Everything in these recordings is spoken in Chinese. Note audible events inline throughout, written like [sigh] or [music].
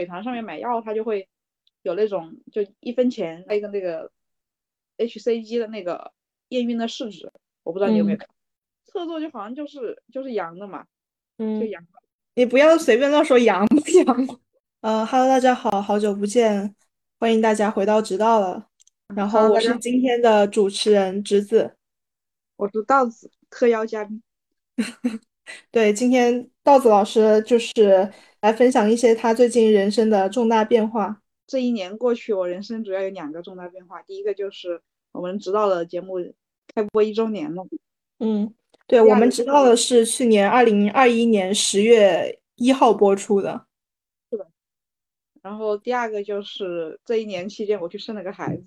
美团上面买药，它就会有那种就一分钱一个那个 hCG 的那个验孕的试纸，我不知道你有没有看，侧坐就好像就是就是阳的嘛，嗯，就阳。你不要随便乱说阳不阳。呃哈喽，大家好，好久不见，欢迎大家回到直道了。然后我是今天的主持人直子，我是道子特邀嘉宾。[laughs] 对，今天稻子老师就是来分享一些他最近人生的重大变化。这一年过去，我人生主要有两个重大变化。第一个就是我们直道的节目开播一周年了。嗯，对，我们直道的是去年二零二一年十月一号播出的。是的。然后第二个就是这一年期间，我去生了个孩子。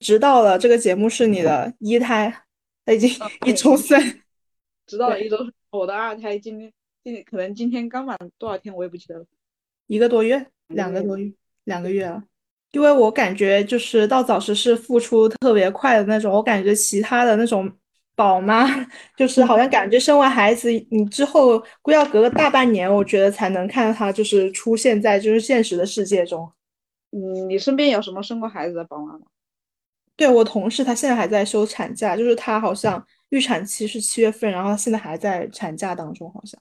直到了这个节目是你的一胎，他已经 [laughs] 一周岁。直到了一周，我的二胎今天今可能今天刚满多少天，我也不记得了，一个多月，两个多月，两个月了。因为我感觉就是到早时是付出特别快的那种，我感觉其他的那种宝妈，就是好像感觉生完孩子你之后，估要隔个大半年，我觉得才能看到她就是出现在就是现实的世界中。嗯，你身边有什么生过孩子的宝妈吗？对我同事，她现在还在休产假，就是她好像。预产期是七月份，然后现在还在产假当中，好像。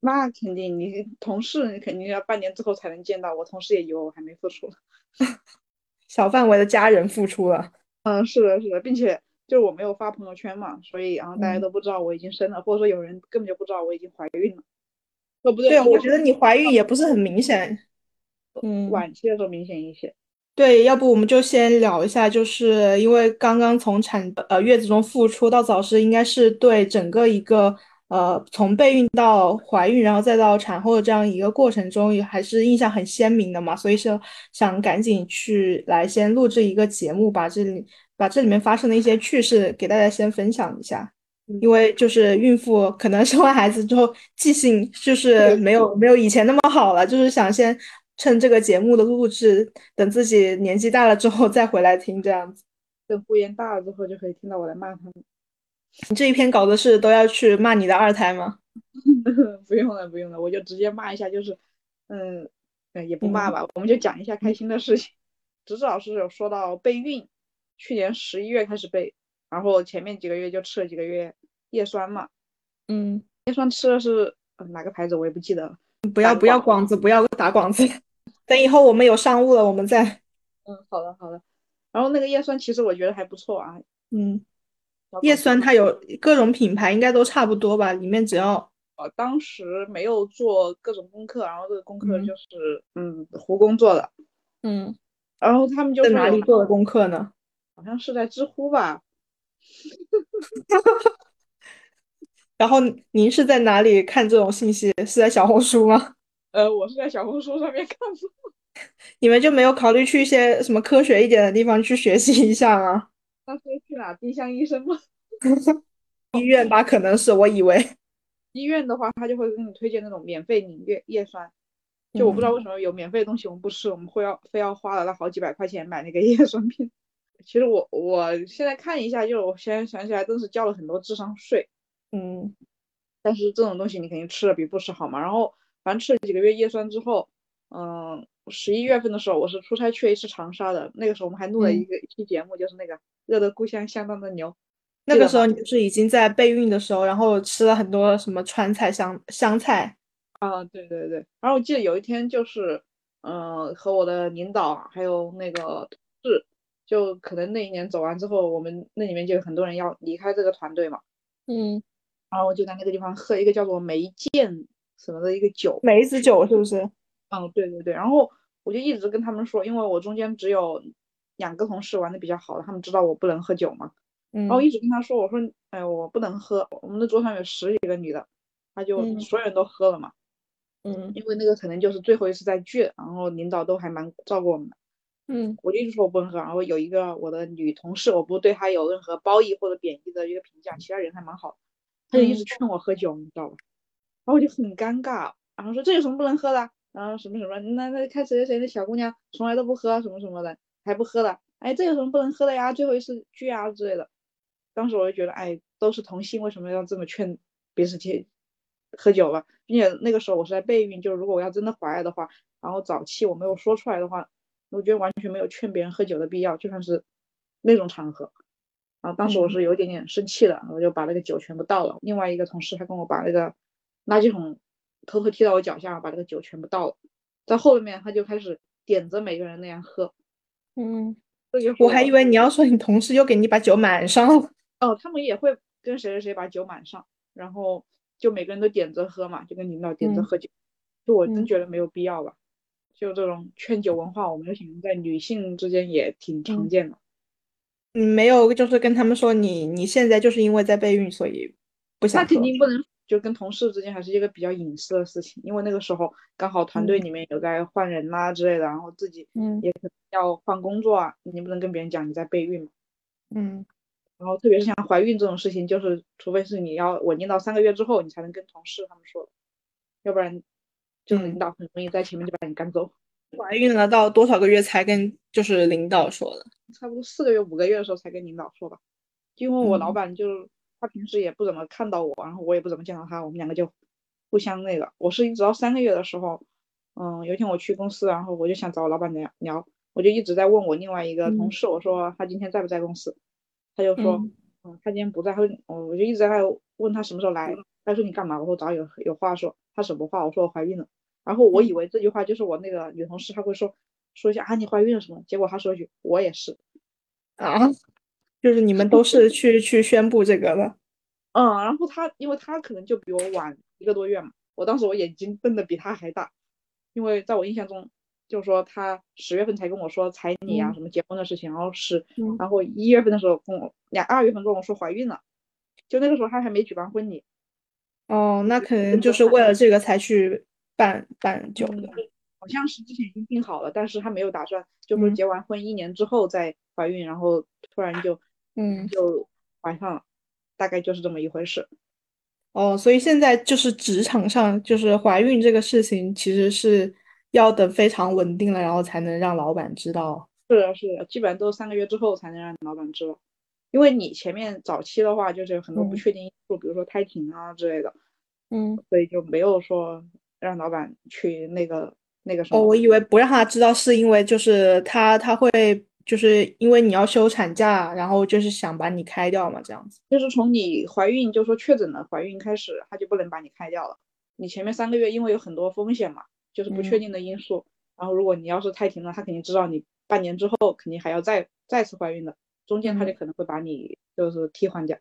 那肯定，你同事你肯定要半年之后才能见到。我同事也以为我还没复出，[laughs] 小范围的家人复出了。嗯，是的，是的，并且就是我没有发朋友圈嘛，所以然后大家都不知道我已经生了，或者说有人根本就不知道我已经怀孕了。哦，不对，对，我觉得你怀孕也不是很明显，嗯，晚期的时候明显一些。对，要不我们就先聊一下，就是因为刚刚从产呃月子中复出到早时，应该是对整个一个呃从备孕到怀孕，然后再到产后的这样一个过程中，也还是印象很鲜明的嘛。所以说想赶紧去来先录制一个节目，把这里把这里面发生的一些趣事给大家先分享一下。因为就是孕妇可能生完孩子之后记性就是没有没有以前那么好了，就是想先。趁这个节目的录制，等自己年纪大了之后再回来听，这样子。等呼延大了之后，就可以听到我来骂他们。你这一篇稿子是都要去骂你的二胎吗？[laughs] 不用了，不用了，我就直接骂一下，就是，嗯，也不骂吧，我们就讲一下开心的事情。直子老师有说到备孕，去年十一月开始备，然后前面几个月就吃了几个月叶酸嘛。嗯，叶酸吃的是哪个牌子我也不记得了。不要不要广子，不要打广子。[laughs] 等以后我们有商务了，我们再。嗯，好的好的。然后那个叶酸其实我觉得还不错啊。嗯，叶酸它有各种品牌，应该都差不多吧？里面只要……呃，当时没有做各种功课，然后这个功课就是嗯，胡工做的。嗯。然后他们就在哪里做的功课呢？好像是在知乎吧。[laughs] 然后您是在哪里看这种信息？是在小红书吗？[laughs] 呃，我是在小红书上面看的。[laughs] 你们就没有考虑去一些什么科学一点的地方去学习一下吗？[laughs] 那是去哪？丁香医生吗？医院吧，可能是。我以为医院的话，他就会给你推荐那种免费领月叶酸。就我不知道为什么有免费的东西我们不吃，我们会要非要花了那好几百块钱买那个叶酸片。其实我我现在看一下，就我现在想起来，真是交了很多智商税。嗯，但是这种东西你肯定吃了比不吃好嘛。然后反正吃了几个月叶酸之后，嗯，十一月份的时候我是出差去了一次长沙的，那个时候我们还录了一个一期节目，就是那个热的故乡相当的牛。那个时候你是已经在备孕的时候，然后吃了很多什么川菜香香菜啊，对对对。然后我记得有一天就是，嗯，和我的领导还有那个同事，就可能那一年走完之后，我们那里面就有很多人要离开这个团队嘛。嗯。然后我就在那个地方喝一个叫做梅见什么的一个酒，梅子酒是不是？嗯，对对对。然后我就一直跟他们说，因为我中间只有两个同事玩的比较好的，他们知道我不能喝酒嘛。嗯。然后一直跟他说，我说，哎，我不能喝。我们的桌上有十几个女的，他就所有人都喝了嘛。嗯。因为那个可能就是最后一次在聚，然后领导都还蛮照顾我们的。嗯。我就一直说我不能喝，然后有一个我的女同事，我不对她有任何褒义或者贬义的一个评价，其他人还蛮好。他就一直劝我喝酒，你知道吧？然后我就很尴尬，然后说这有什么不能喝的？然后什么什么，那那看谁谁谁那小姑娘从来都不喝什么什么的，还不喝的，哎，这有什么不能喝的呀？最后一次聚啊之类的。当时我就觉得，哎，都是同性，为什么要这么劝别人去喝酒了，并且那个时候我是在备孕，就是如果我要真的怀了的话，然后早期我没有说出来的话，我觉得完全没有劝别人喝酒的必要，就算是那种场合。然后当时我是有一点点生气的，我就把那个酒全部倒了。另外一个同事他跟我把那个垃圾桶偷偷踢到我脚下，把那个酒全部倒了。在后面他就开始点着每个人那样喝。嗯，我还以为你要说你同事又给你把酒满上了。[laughs] 哦，他们也会跟谁谁谁把酒满上，然后就每个人都点着喝嘛，就跟领导点着喝酒。就我真觉得没有必要吧。就这种劝酒文化，我们想在女性之间也挺常见的。你没有，就是跟他们说你你现在就是因为在备孕，所以不想。那肯定不能，就跟同事之间还是一个比较隐私的事情，因为那个时候刚好团队里面有在换人啦之类的，然后自己也可能要换工作啊，你不能跟别人讲你在备孕嘛。嗯。然后特别是像怀孕这种事情，就是除非是你要稳定到三个月之后，你才能跟同事他们说，要不然就是领导很容易在前面就把你赶走。怀孕了到多少个月才跟就是领导说的？差不多四个月、五个月的时候才跟领导说吧。因为我老板就他平时也不怎么看到我，然后我也不怎么见到他，我们两个就互相那个。我是一直到三个月的时候，嗯，有一天我去公司，然后我就想找我老板聊聊，我就一直在问我另外一个同事，我说他今天在不在公司？他就说，嗯，他今天不在。他我我就一直在问他什么时候来。他说你干嘛？我说找有有话说。他什么话？我说我怀孕了。然后我以为这句话就是我那个女同事，她会说说一下啊，你怀孕了什么？结果她说一句，我也是，啊，就是你们都是去去宣布这个的，[laughs] 嗯，然后她，因为她可能就比我晚一个多月嘛，我当时我眼睛瞪得比她还大，因为在我印象中，就是说她十月份才跟我说彩礼啊什么结婚的事情，然后是，然后一月份的时候跟我两二月份跟我说怀孕了，就那个时候她还没举办婚礼，哦，那可能就是为了这个才去。办办酒的，好像是之前已经定好了，但是他没有打算，就是结完婚一年之后再怀孕，然后突然就，嗯，就怀上了，大概就是这么一回事。哦，所以现在就是职场上，就是怀孕这个事情，其实是要等非常稳定了，然后才能让老板知道。是的，是的，基本上都三个月之后才能让老板知道，因为你前面早期的话，就是有很多不确定因素，比如说胎停啊之类的，嗯，所以就没有说。让老板去那个那个什么？哦，我以为不让他知道，是因为就是他他会就是因为你要休产假，然后就是想把你开掉嘛，这样子。就是从你怀孕就说确诊了怀孕开始，他就不能把你开掉了。你前面三个月因为有很多风险嘛，就是不确定的因素。然后如果你要是太停了，他肯定知道你半年之后肯定还要再再次怀孕的，中间他就可能会把你就是替换掉。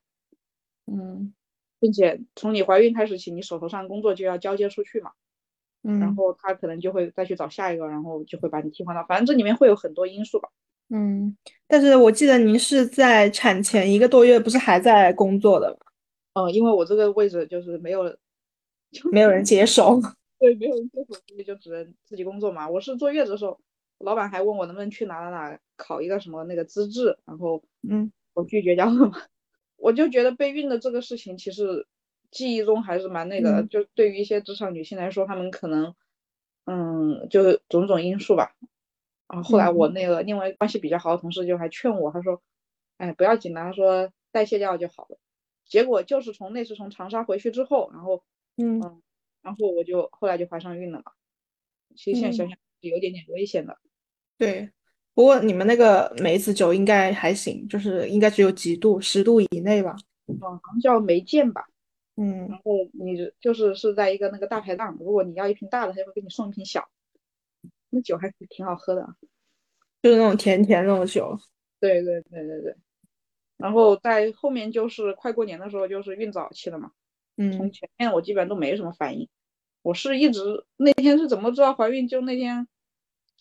嗯，并且从你怀孕开始起，你手头上工作就要交接出去嘛。然后他可能就会再去找下一个，然后就会把你替换到，反正这里面会有很多因素吧。嗯，但是我记得您是在产前一个多月，不是还在工作的吗？嗯，因为我这个位置就是没有，就没有人接手。[laughs] 对，没有人接手，所以就只能自己工作嘛。我是坐月子的时候，老板还问我能不能去哪哪哪考一个什么那个资质，然后嗯，我拒绝掉了嘛。[laughs] 我就觉得备孕的这个事情其实。记忆中还是蛮那个的，就对于一些职场女性来说，她们可能，嗯，就种种因素吧。然后后来我那个另外关系比较好的同事就还劝我，他说，哎，不要紧的，他说代谢掉就好了。结果就是从那次从长沙回去之后，然后，嗯，然后我就后来就怀上孕了嘛。其实现在想想是有点点危险的。对，不过你们那个梅子酒应该还行，就是应该只有几度，十度以内吧？嗯，好像叫梅见吧。嗯，然后你就是是在一个那个大排档，如果你要一瓶大的，他就会给你送一瓶小。那酒还是挺好喝的，就是那种甜甜那种酒。对对对对对。然后在后面就是快过年的时候，就是孕早期了嘛。嗯。从前面我基本上都没什么反应，我是一直那天是怎么知道怀孕？就那天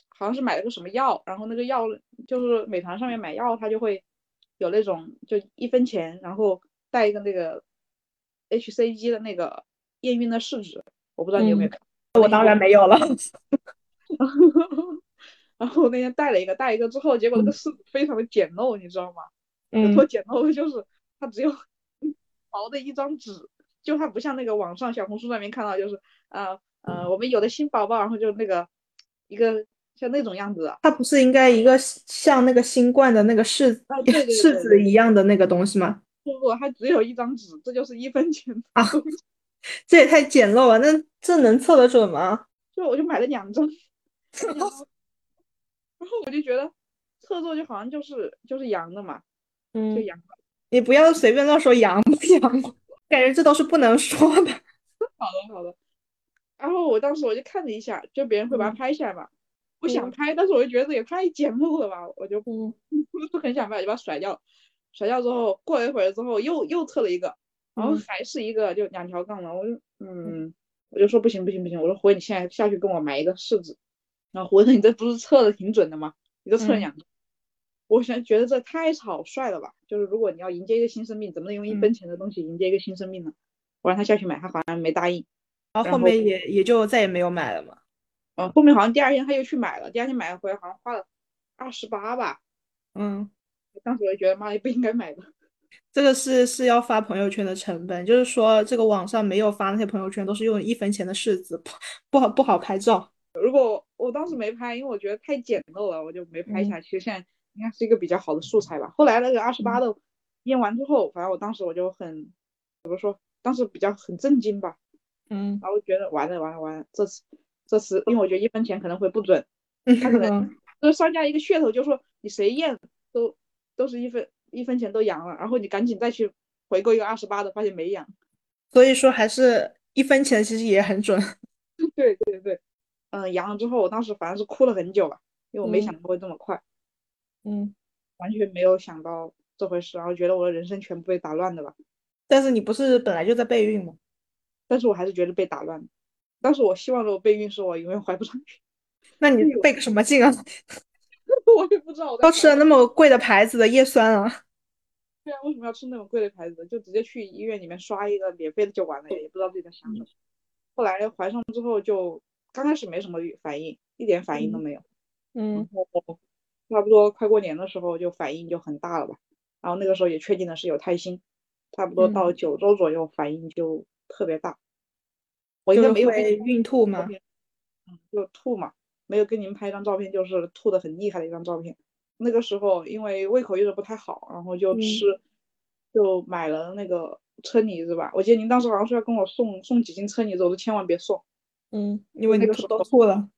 好像是买了个什么药，然后那个药就是美团上面买药，它就会有那种就一分钱，然后带一个那个。hCG 的那个验孕的试纸，我不知道你有没有看，我当然没有了。[laughs] 然后那天带了一个，带一个之后，结果那个试纸非常的简陋，你知道吗？有多简陋？就是它只有 [laughs] 薄的一张纸，就它不像那个网上小红书上面看到，就是呃呃，我们有的新宝宝，然后就那个一个像那种样子。它不是应该一个像那个新冠的那个试试纸一样的那个东西吗？不不，它只有一张纸，这就是一分钱啊！[laughs] 这也太简陋了。那这能测得准吗？就我就买了两张，[laughs] 然后我就觉得测错就好像就是就是阳的嘛，嗯，就阳。你不要随便乱说阳不阳，感觉这都是不能说的。[laughs] 好的好的。然后我当时我就看了一下，就别人会把它拍下来嘛，我想拍，但是我就觉得也太简陋了吧，我就不不很想拍，就把它甩掉。甩掉之后，过了一会儿之后又又测了一个，然后还是一个就两条杠的，我就嗯，我就说不行不行不行，我说胡伟你现在下去跟我买一个试纸。然后胡伟说你这不是测的挺准的吗？你都测了两个，我现在觉得这太草率了吧？就是如果你要迎接一个新生命，怎么能用一分钱的东西迎接一个新生命呢？我让他下去买，他好像没答应。然后后面也也就再也没有买了嘛。嗯，后面好像第二天他又去买了，第二天买了回来好像花了二十八吧。嗯。当时我就觉得妈也不应该买的，这个是是要发朋友圈的成本，就是说这个网上没有发那些朋友圈都是用一分钱的柿子，不不好不好拍照。如果我当时没拍，因为我觉得太简陋了，我就没拍下去。现在应该是一个比较好的素材吧。后来那个二十八的验完之后，反正我当时我就很怎么说，当时比较很震惊吧。嗯，然后觉得完了完了完了，这次这次因为我觉得一分钱可能会不准，[laughs] 他可能就是商家一个噱头，就说你谁验都。都是一分一分钱都阳了，然后你赶紧再去回购一个二十八的，发现没阳，所以说还是一分钱其实也很准。[laughs] 对对对，嗯，阳了之后，我当时反正是哭了很久吧，因为我没想到会这么快，嗯，完全没有想到这回事，然后觉得我的人生全部被打乱的吧。但是你不是本来就在备孕吗？但是我还是觉得被打乱。当时我希望的备孕是我永远怀不上去。那你 [laughs] 备个什么 [laughs] 劲啊？[laughs] 我也不知道，都吃了那么贵的牌子的叶酸啊。[laughs] 对啊，为什么要吃那么贵的牌子？就直接去医院里面刷一个免费的就完了，也不知道自己在想什么。后来怀上之后，就刚开始没什么反应，一点反应都没有。嗯。然后差不多快过年的时候，就反应就很大了吧。然后那个时候也确定的是有胎心，差不多到九周左右反应就特别大。我应该没有孕吐吗？嗯，就吐嘛。没有跟你们拍一张照片，就是吐的很厉害的一张照片。那个时候因为胃口一直不太好，然后就吃，就买了那个车厘子吧。我记得您当时好像说要跟我送送几斤车厘子，我说千万别送。嗯，因为那个时候都吐了。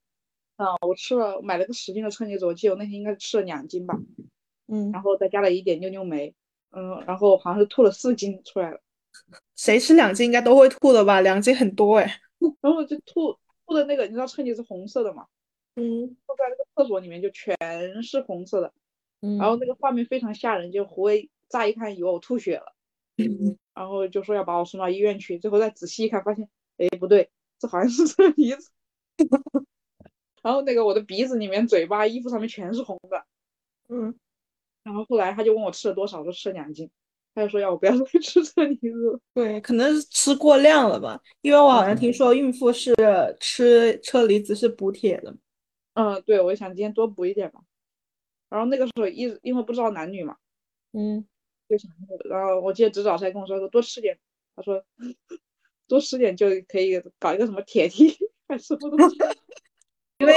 啊，我吃了买了个十斤的车厘子，我记得我那天应该吃了两斤吧。嗯，然后再加了一点妞妞梅。嗯，然后好像是吐了四斤出来了。[laughs] 谁吃两斤应该都会吐的吧？两斤很多哎。[laughs] 然后就吐吐的那个，你知道车厘子红色的吗？嗯，坐在那个厕所里面就全是红色的，嗯，然后那个画面非常吓人，就胡威乍一看以为我吐血了，然后就说要把我送到医院去，最后再仔细一看，发现，哎，不对，这好像是车厘子，[laughs] 然后那个我的鼻子里面、嘴巴、衣服上面全是红的，嗯，然后后来他就问我吃了多少，我说吃了两斤，他就说要我不要再吃车厘子，对，可能是吃过量了吧，因为我好像听说孕妇是吃车厘子是补铁的。嗯，对，我想今天多补一点吧。然后那个时候一因为不知道男女嘛，嗯，就想，然后我记得指导才跟我说说多吃点，他说 [laughs] 多吃点就可以搞一个什么铁梯还是什么东西。[laughs] 因为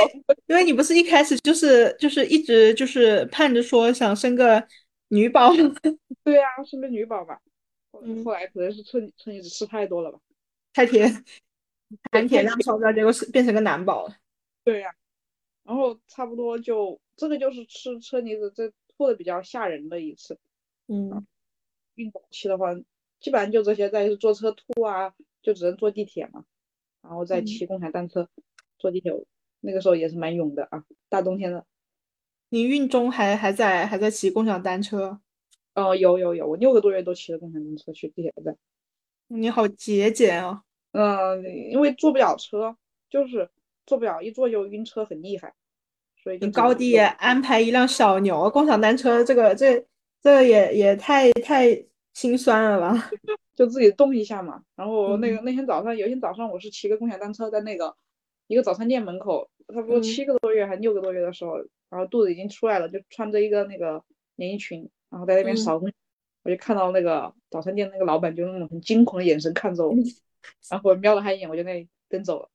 因为你不是一开始就是就是一直就是盼着说想生个女宝，[laughs] 对呀，生个女宝吧。嗯，后来可能是春春一直吃太多了吧，太甜，含铁量超标，结果是变成个男宝了。对呀。然后差不多就这个就是吃车厘子这吐的比较吓人的一次，嗯，孕早期的话，基本上就这些，再是坐车吐啊，就只能坐地铁嘛，然后再骑共享单车，坐地铁，那个时候也是蛮勇的啊，大冬天的。你孕中还还在还在骑共享单车？哦，有有有，我六个多月都骑着共享单车去地铁站。你好节俭啊！嗯，因为坐不了车，就是。坐不了，一坐就晕车，很厉害。所以你高低安排一辆小牛共享单车，这个这这也也太太心酸了吧？[laughs] 就自己动一下嘛。然后那个那天早上，有一天早上我是骑个共享单车在那个一个早餐店门口，差不多七个多月还六个多月的时候，然后肚子已经出来了，就穿着一个那个连衣裙，然后在那边扫，我就看到那个早餐店那个老板就那种很惊恐的眼神看着我，然后我瞄了他一眼，我就那里跟走了。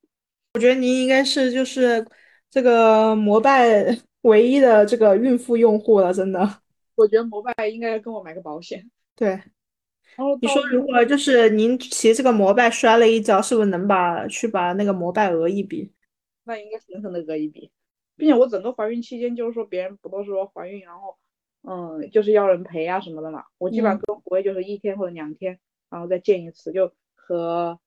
我觉得您应该是就是这个摩拜 [laughs] 唯一的这个孕妇用户了，真的。我觉得摩拜应该跟我买个保险。对，然后你说如果就是您骑这个摩拜摔了一跤，是不是能把去把那个摩拜讹一笔？那应该狠狠的讹一笔，并且我整个怀孕期间，就是说别人不都说怀孕，然后嗯，就是要人陪啊什么的嘛。我基本上跟胡威就是一天或者两天，然后再见一次，就和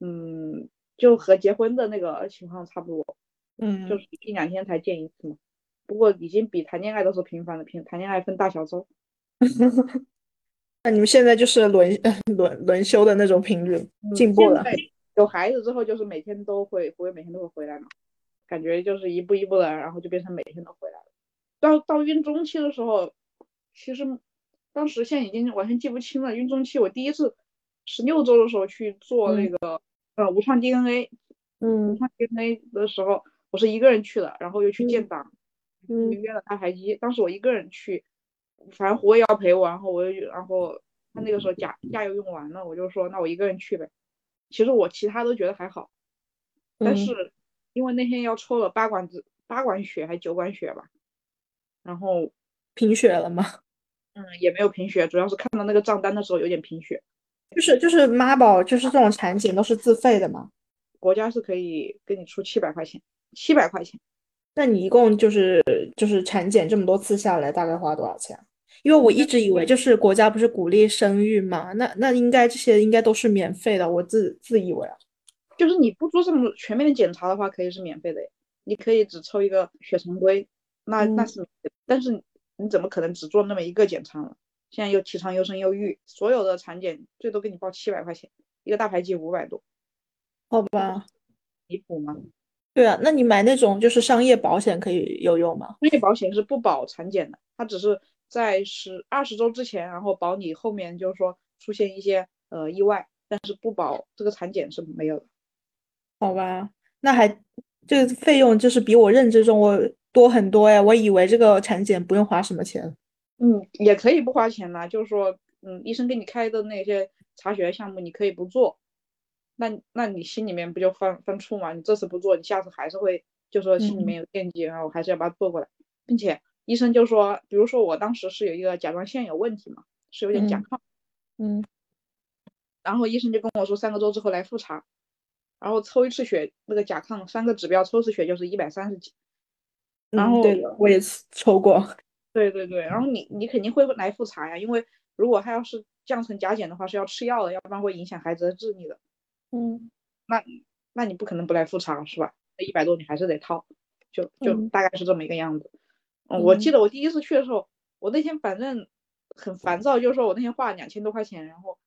嗯，就和结婚的那个情况差不多，嗯，就是一两天才见一次嘛。不过已经比谈恋爱的时候频繁了，频谈恋爱分大小周。[laughs] 那你们现在就是轮 [laughs] 轮轮休的那种频率进步了。有孩子之后，就是每天都会，不会每天都会回来嘛？感觉就是一步一步的，然后就变成每天都回来了。到到孕中期的时候，其实当时现在已经完全记不清了。孕中期我第一次十六周的时候去做那个呃无创 DNA，嗯，无创 DNA 的时候，我是一个人去的，然后又去建档，嗯，约了大排机。当时我一个人去，反正胡也要陪我，然后我又然后他那个时候假假又用完了，我就说那我一个人去呗。其实我其他都觉得还好，但是因为那天要抽了八管子八管血还是九管血吧，然后贫血了吗？嗯，也没有贫血，主要是看到那个账单的时候有点贫血。就是就是妈宝，就是这种产检都是自费的吗？国家是可以给你出七百块钱，七百块钱。那你一共就是就是产检这么多次下来，大概花多少钱？因为我一直以为就是国家不是鼓励生育嘛，那那应该这些应该都是免费的，我自自以为啊，就是你不做这么全面的检查的话，可以是免费的，你可以只抽一个血常规，那那是，但是你怎么可能只做那么一个检查呢？现在又提倡优生优育，所有的产检最多给你报七百块钱，一个大排畸五百多，好吧，离谱吗？对啊，那你买那种就是商业保险可以有用吗？商业保险是不保产检的，它只是。在十二十周之前，然后保你后面就是说出现一些呃意外，但是不保这个产检是没有的。好吧，那还这个费用就是比我认知中我多很多哎，我以为这个产检不用花什么钱。嗯，也可以不花钱呐，就是说嗯，医生给你开的那些查血项目你可以不做，那那你心里面不就犯犯怵嘛？你这次不做，你下次还是会就说心里面有惦记，然后我还是要把它做过来，并且。医生就说，比如说我当时是有一个甲状腺有问题嘛，是有点甲亢，嗯，然后医生就跟我说三个周之后来复查，然后抽一次血，那个甲亢三个指标抽一次血就是一百三十几，然后对的，我也抽过，对对对，然后你你肯定会来复查呀，因为如果他要是降成甲减的话是要吃药的，要不然会影响孩子的智力的，嗯，那那你不可能不来复查是吧？那一百多你还是得掏，就就大概是这么一个样子。我记得我第一次去的时候，我那天反正很烦躁，就是说我那天花了两千多块钱，然后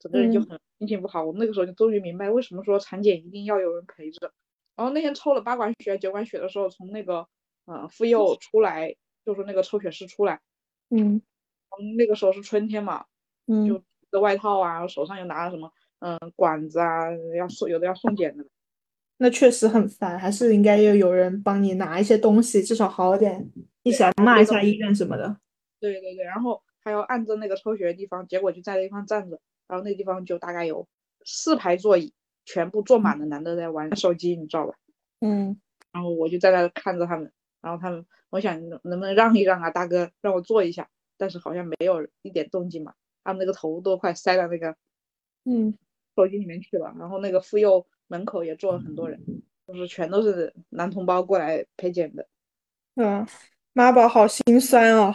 整个人就很心情不好。我那个时候就终于明白为什么说产检一定要有人陪着。然后那天抽了八管血、九管血的时候，从那个呃妇幼出来，就是那个抽血师出来，嗯，那个时候是春天嘛，嗯，就的外套啊，手上又拿了什么嗯管子啊，要送有的要送检的。那确实很烦，还是应该要有人帮你拿一些东西，至少好点。一起来骂一下医院什么的。对对对，然后还要按着那个抽血的地方，结果就在那地方站着，然后那地方就大概有四排座椅，全部坐满了男的在玩手机，你知道吧？嗯。然后我就在那看着他们，然后他们，我想能能不能让一让啊，大哥，让我坐一下，但是好像没有一点动静嘛，他们那个头都快塞到那个嗯手机里面去了，然后那个妇幼。门口也坐了很多人，就是全都是男同胞过来陪检的。嗯，妈宝好心酸哦。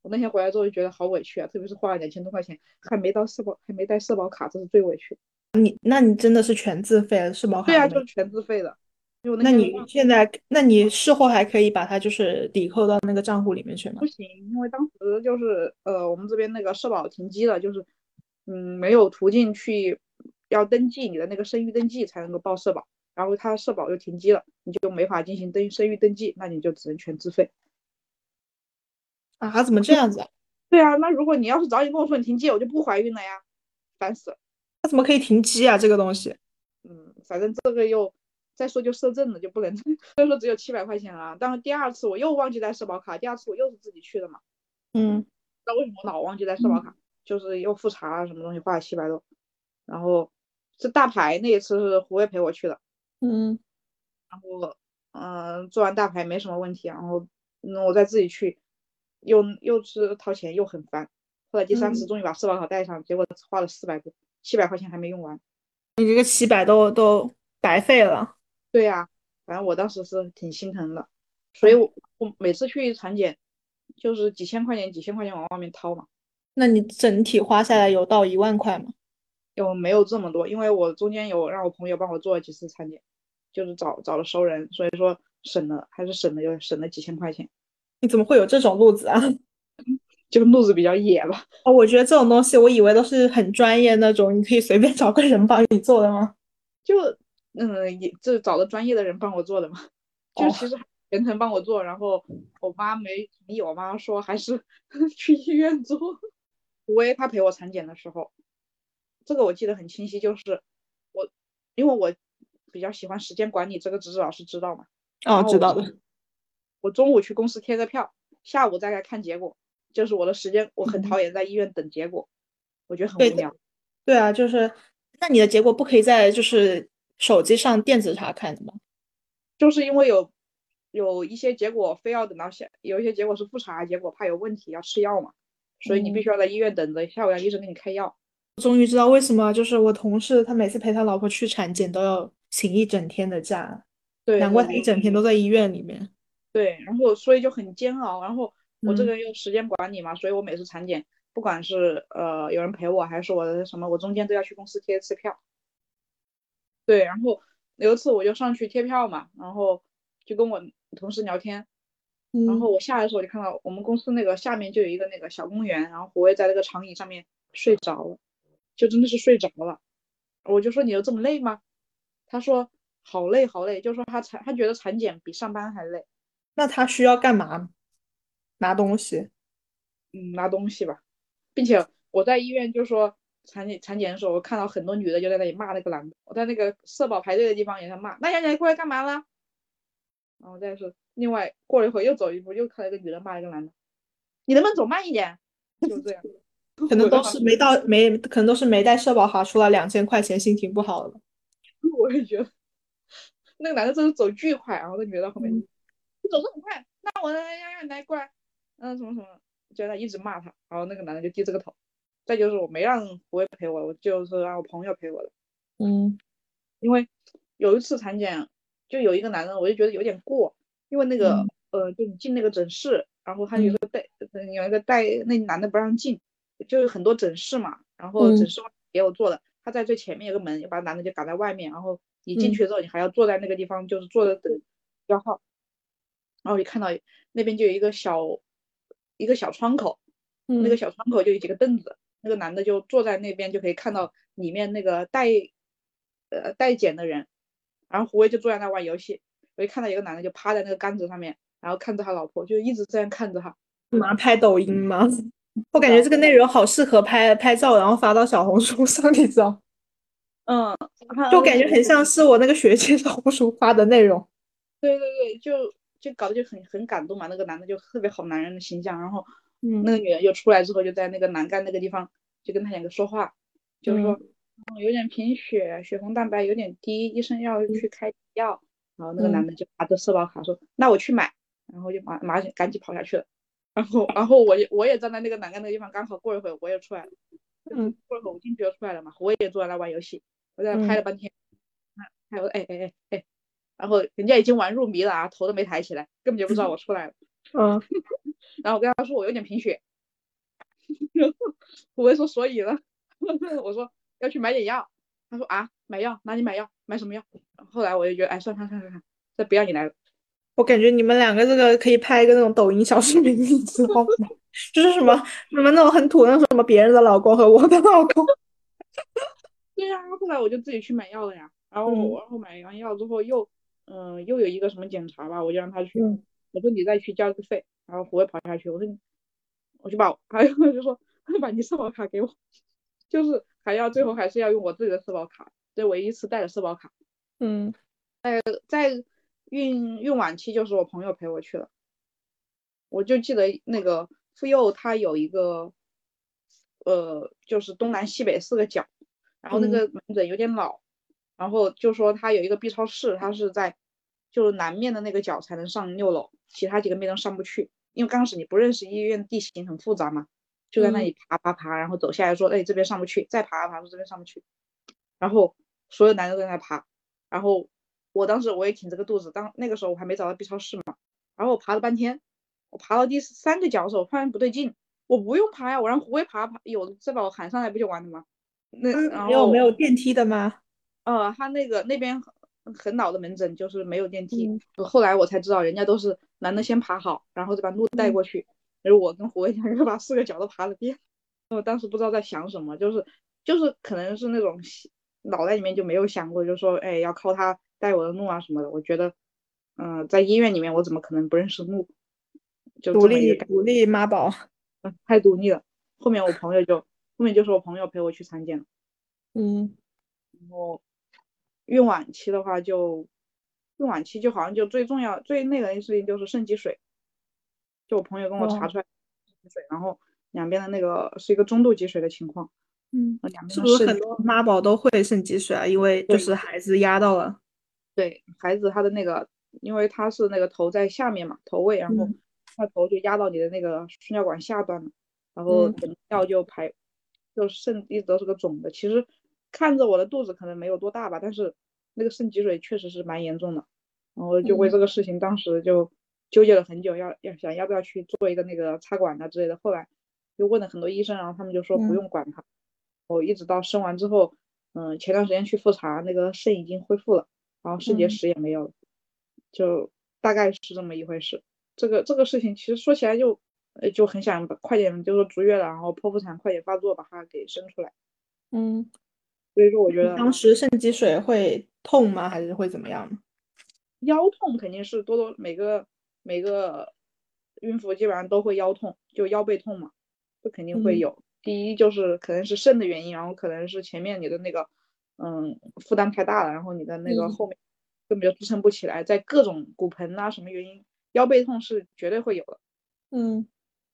我那天回来之后就觉得好委屈啊，特别是花了两千多块钱，还没到社保，还没带社保卡，这是最委屈。你，那你真的是全自费的社保卡？对啊，就是全自费的。那你现在，那你事后还可以把它就是抵扣到那个账户里面去吗？不行，因为当时就是呃，我们这边那个社保停机了，就是嗯，没有途径去。要登记你的那个生育登记才能够报社保，然后他社保又停机了，你就没法进行登生育登记，那你就只能全自费。啊？怎么这样子？[laughs] 对啊，那如果你要是早点跟我说你停机，我就不怀孕了呀，烦死了。他怎么可以停机啊？这个东西？嗯，反正这个又再说就摄政了，就不能，[laughs] 所以说只有七百块钱了。但是第二次我又忘记带社保卡，第二次我又是自己去的嘛。嗯。那为什么我老忘记带社保卡？就是又复查什么东西，花了七百多，然后。是大牌那一次是胡威陪我去的，嗯，然后嗯做完大牌没什么问题，然后嗯我再自己去，又又是掏钱又很烦，后来第三次终于把社保卡带上，结果花了四百多，七百块钱还没用完。你这个七百都都白费了。对呀，反正我当时是挺心疼的，所以我我每次去产检，就是几千块钱几千块钱往外面掏嘛。那你整体花下来有到一万块吗？有没有这么多？因为我中间有让我朋友帮我做了几次产检，就是找找了熟人，所以说省了还是省了，有省了几千块钱。你怎么会有这种路子啊？[laughs] 就路子比较野吧。哦，我觉得这种东西，我以为都是很专业那种，你可以随便找个人帮你做的吗？就嗯，也就找了专业的人帮我做的嘛。就其实全程帮我做，然后我妈没同意，我妈说还是 [laughs] 去医院做。胡威他陪我产检的时候，这个我记得很清晰，就是我因为我比较喜欢时间管理，这个芝芝老师知道嘛？哦，知道的。我中午去公司贴个票，下午再来看结果。就是我的时间，我很讨厌在医院等结果，我觉得很无聊。对啊，就是那你的结果不可以在就是手机上电子查看的吗？就是因为有有一些结果非要等到下，有一些结果是复查结果，怕有问题要吃药嘛，所以你必须要在医院等着，下午要医生给你开药。终于知道为什么，就是我同事他每次陪他老婆去产检都要请一整天的假，对，难怪他一整天都在医院里面。对，然后所以就很煎熬，然后。我这个人又时间管理嘛，所以我每次产检，不管是呃有人陪我，还是我的什么，我中间都要去公司贴一次票。对，然后有一次我就上去贴票嘛，然后就跟我同事聊天，然后我下来的时候就看到我们公司那个下面就有一个那个小公园，然后胡威在那个长椅上面睡着了，就真的是睡着了。我就说你有这么累吗？他说好累好累，就说他产他觉得产检比上班还累。那他需要干嘛？拿东西，嗯，拿东西吧，并且我在医院就说产检产检的时候，我看到很多女的就在那里骂那个男的。我在那个社保排队的地方也在骂，那小姐过来干嘛了？然后再说另外过了一会儿又走一步，又看到一个女的骂一个男的，你能不能走慢一点？就这样，可能都是没到没，可能都是没带社保卡出来两千块钱，心情不好了。[laughs] 我也觉得，那个男的真是走巨快，然后那女的在后面，你走这么快，那我让让你来过来。嗯，什么什么，就在那一直骂他，然后那个男的就低着个头。再就是我没让胡威陪我，我就是让我朋友陪我的。嗯，因为有一次产检，就有一个男的，我就觉得有点过，因为那个呃，就你进那个诊室，然后他有个带，有一个带那男的不让进，就有很多诊室嘛，然后诊室也有坐的，他在最前面有个门，把男的就挡在外面，然后你进去之后，你还要坐在那个地方，就是坐着等标号。然后你看到那边就有一个小。一个小窗口，那个小窗口就有几个凳子，那个男的就坐在那边，就可以看到里面那个待呃待检的人，然后胡威就坐在那玩游戏，我就看到一个男的就趴在那个杆子上面，然后看着他老婆，就一直这样看着他。妈拍抖音吗？我感觉这个内容好适合拍拍照，然后发到小红书上，你知道？嗯，就感觉很像是我那个学姐小红书发的内容。对对对，就。就搞得就很很感动嘛，那个男的就特别好男人的形象，然后那个女人就出来之后就在那个栏杆那个地方就跟他两个说话，就是说有点贫血，血红蛋白有点低，医生要去开药，然后那个男的就拿着社保卡说那我去买，然后就马马上赶紧跑下去了，然后然后我也我也站在那个栏杆那个地方，刚好过一会儿我也出来了，嗯，过一会儿我进去就出来了嘛，我也坐在那玩游戏，我在那拍了半天，还有哎哎哎哎。然后人家已经玩入迷了啊，头都没抬起来，根本就不知道 [laughs] 我出来了。嗯，[laughs] 然后我跟他说我有点贫血，[laughs] 我会说所以呢，[laughs] 我说要去买点药。他说啊，买药哪里买药？买什么药？后来我就觉得哎，算算算算算，这不要你来了。我感觉你们两个这个可以拍一个那种抖音小视频，你知道吗？就是什么什么那种很土那种什么别人的老公和我的老公。对呀，后来我就自己去买药了呀。然后我然后买完药之后又。嗯，又有一个什么检查吧，我就让他去。我说你再去交个费，然后胡威跑下去。我说，我就把 [laughs] 还有就说把你社保卡给我，就是还要最后还是要用我自己的社保卡，这唯一一次带的社保卡。嗯，在在孕孕晚期就是我朋友陪我去了，我就记得那个妇幼它有一个，呃，就是东南西北四个角，然后那个门诊有点老。然后就说他有一个 B 超室，他是在就是南面的那个角才能上六楼，其他几个面都上不去，因为刚开始你不认识医院地形很复杂嘛。就在那里爬爬爬，然后走下来说，哎，这边上不去，再爬爬爬，说这边上不去，然后所有男的都在那爬，然后我当时我也挺着个肚子，当那个时候我还没找到 B 超室嘛，然后我爬了半天，我爬到第三个角的时候，发现不对劲，我不用爬呀，我让胡威爬爬，有再把我喊上来不就完了吗？那没有没有电梯的吗？呃，他那个那边很很老的门诊就是没有电梯，后来我才知道人家都是男的先爬好，然后再把路带过去。而我跟胡伟两个把四个脚都爬了遍，我当时不知道在想什么，就是就是可能是那种脑袋里面就没有想过，就说哎要靠他带我的路啊什么的。我觉得，嗯，在医院里面我怎么可能不认识路？就独立独立妈宝，嗯，[laughs] 太独立了。后面我朋友就后面就是我朋友陪我去产检了，嗯，然后孕晚期的话就孕晚期就好像就最重要最那个的事情就是肾积水。就我朋友跟我查出来积水，然后两边的那个是一个中度积水的情况。嗯，是不是很多妈宝都会肾积水啊？因为就是孩子压到了。对孩子他的那个，因为他是那个头在下面嘛，头位，然后他头就压到你的那个输尿管下端了，然后尿就排，就肾一直都是个肿的。其实看着我的肚子可能没有多大吧，但是那个肾积水确实是蛮严重的。然后就为这个事情，当时就。纠结了很久，要要想要不要去做一个那个插管啊之类的。后来又问了很多医生，然后他们就说不用管它。我一直到生完之后，嗯，前段时间去复查，那个肾已经恢复了，然后肾结石也没有了，就大概是这么一回事。这个这个事情其实说起来就呃就很想快点，就说足月了，然后剖腹产快点发作，把它给生出来。嗯，所以说我觉得当时肾积水会痛吗？还是会怎么样？腰痛肯定是多多每个。每个孕妇基本上都会腰痛，就腰背痛嘛，这肯定会有。第一就是可能是肾的原因，然后可能是前面你的那个嗯负担太大了，然后你的那个后面根本就支撑不起来，在各种骨盆啊什么原因，腰背痛是绝对会有的。嗯，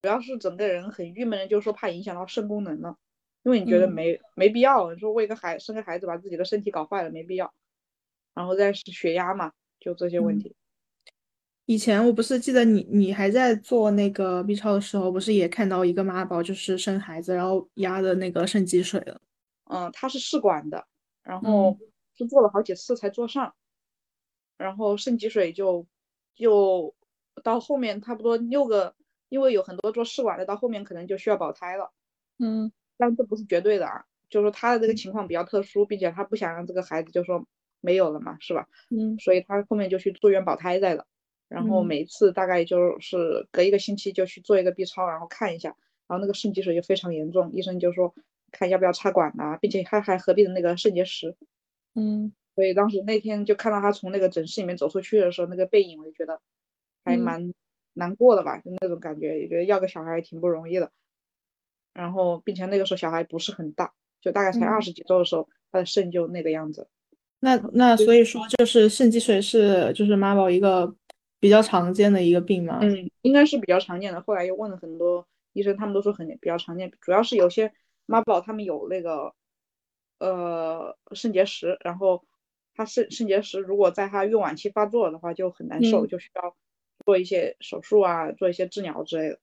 主要是整个人很郁闷的，就是说怕影响到肾功能了，因为你觉得没没必要，你说为个孩生个孩子把自己的身体搞坏了没必要。然后再是血压嘛，就这些问题。以前我不是记得你，你还在做那个 B 超的时候，不是也看到一个妈宝就是生孩子，然后压的那个肾积水了。嗯，他是试管的，然后是做了好几次才做上，然后肾积水就就到后面差不多六个，因为有很多做试管的，到后面可能就需要保胎了。嗯，但这不是绝对的啊，就是说他的这个情况比较特殊，并且他不想让这个孩子就说没有了嘛，是吧？嗯，所以他后面就去住院保胎在了。然后每次大概就是隔一个星期就去做一个 B 超，然后看一下，然后那个肾积水就非常严重，医生就说看要不要插管啊，并且他还合并了那个肾结石。嗯，所以当时那天就看到他从那个诊室里面走出去的时候，那个背影我就觉得还蛮难过的吧，就那种感觉，也觉得要个小孩挺不容易的。然后并且那个时候小孩不是很大，就大概才二十几周的时候，他的肾就那个样子。那那所以说就是肾积水是就是妈宝一个。比较常见的一个病吗？嗯，应该是比较常见的。后来又问了很多医生，他们都说很比较常见。主要是有些妈宝他们有那个呃肾结石，然后他肾肾结石如果在他孕晚期发作的话就很难受，就需要做一些手术啊，做一些治疗之类的。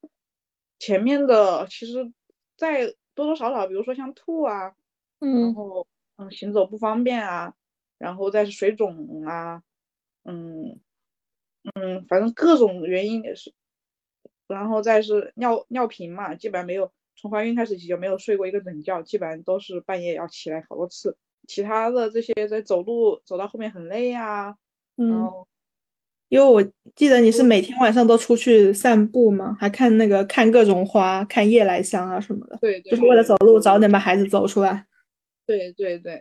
前面的其实再多多少少，比如说像吐啊，然后嗯行走不方便啊，然后再是水肿啊，嗯。嗯，反正各种原因也是，然后再是尿尿频嘛，基本上没有从怀孕开始起就没有睡过一个整觉，基本上都是半夜要起来好多次。其他的这些在走路走到后面很累呀，嗯，因为我记得你是每天晚上都出去散步吗，还看那个看各种花，看夜来香啊什么的，对，就是为了走路早点把孩子走出来。对对对，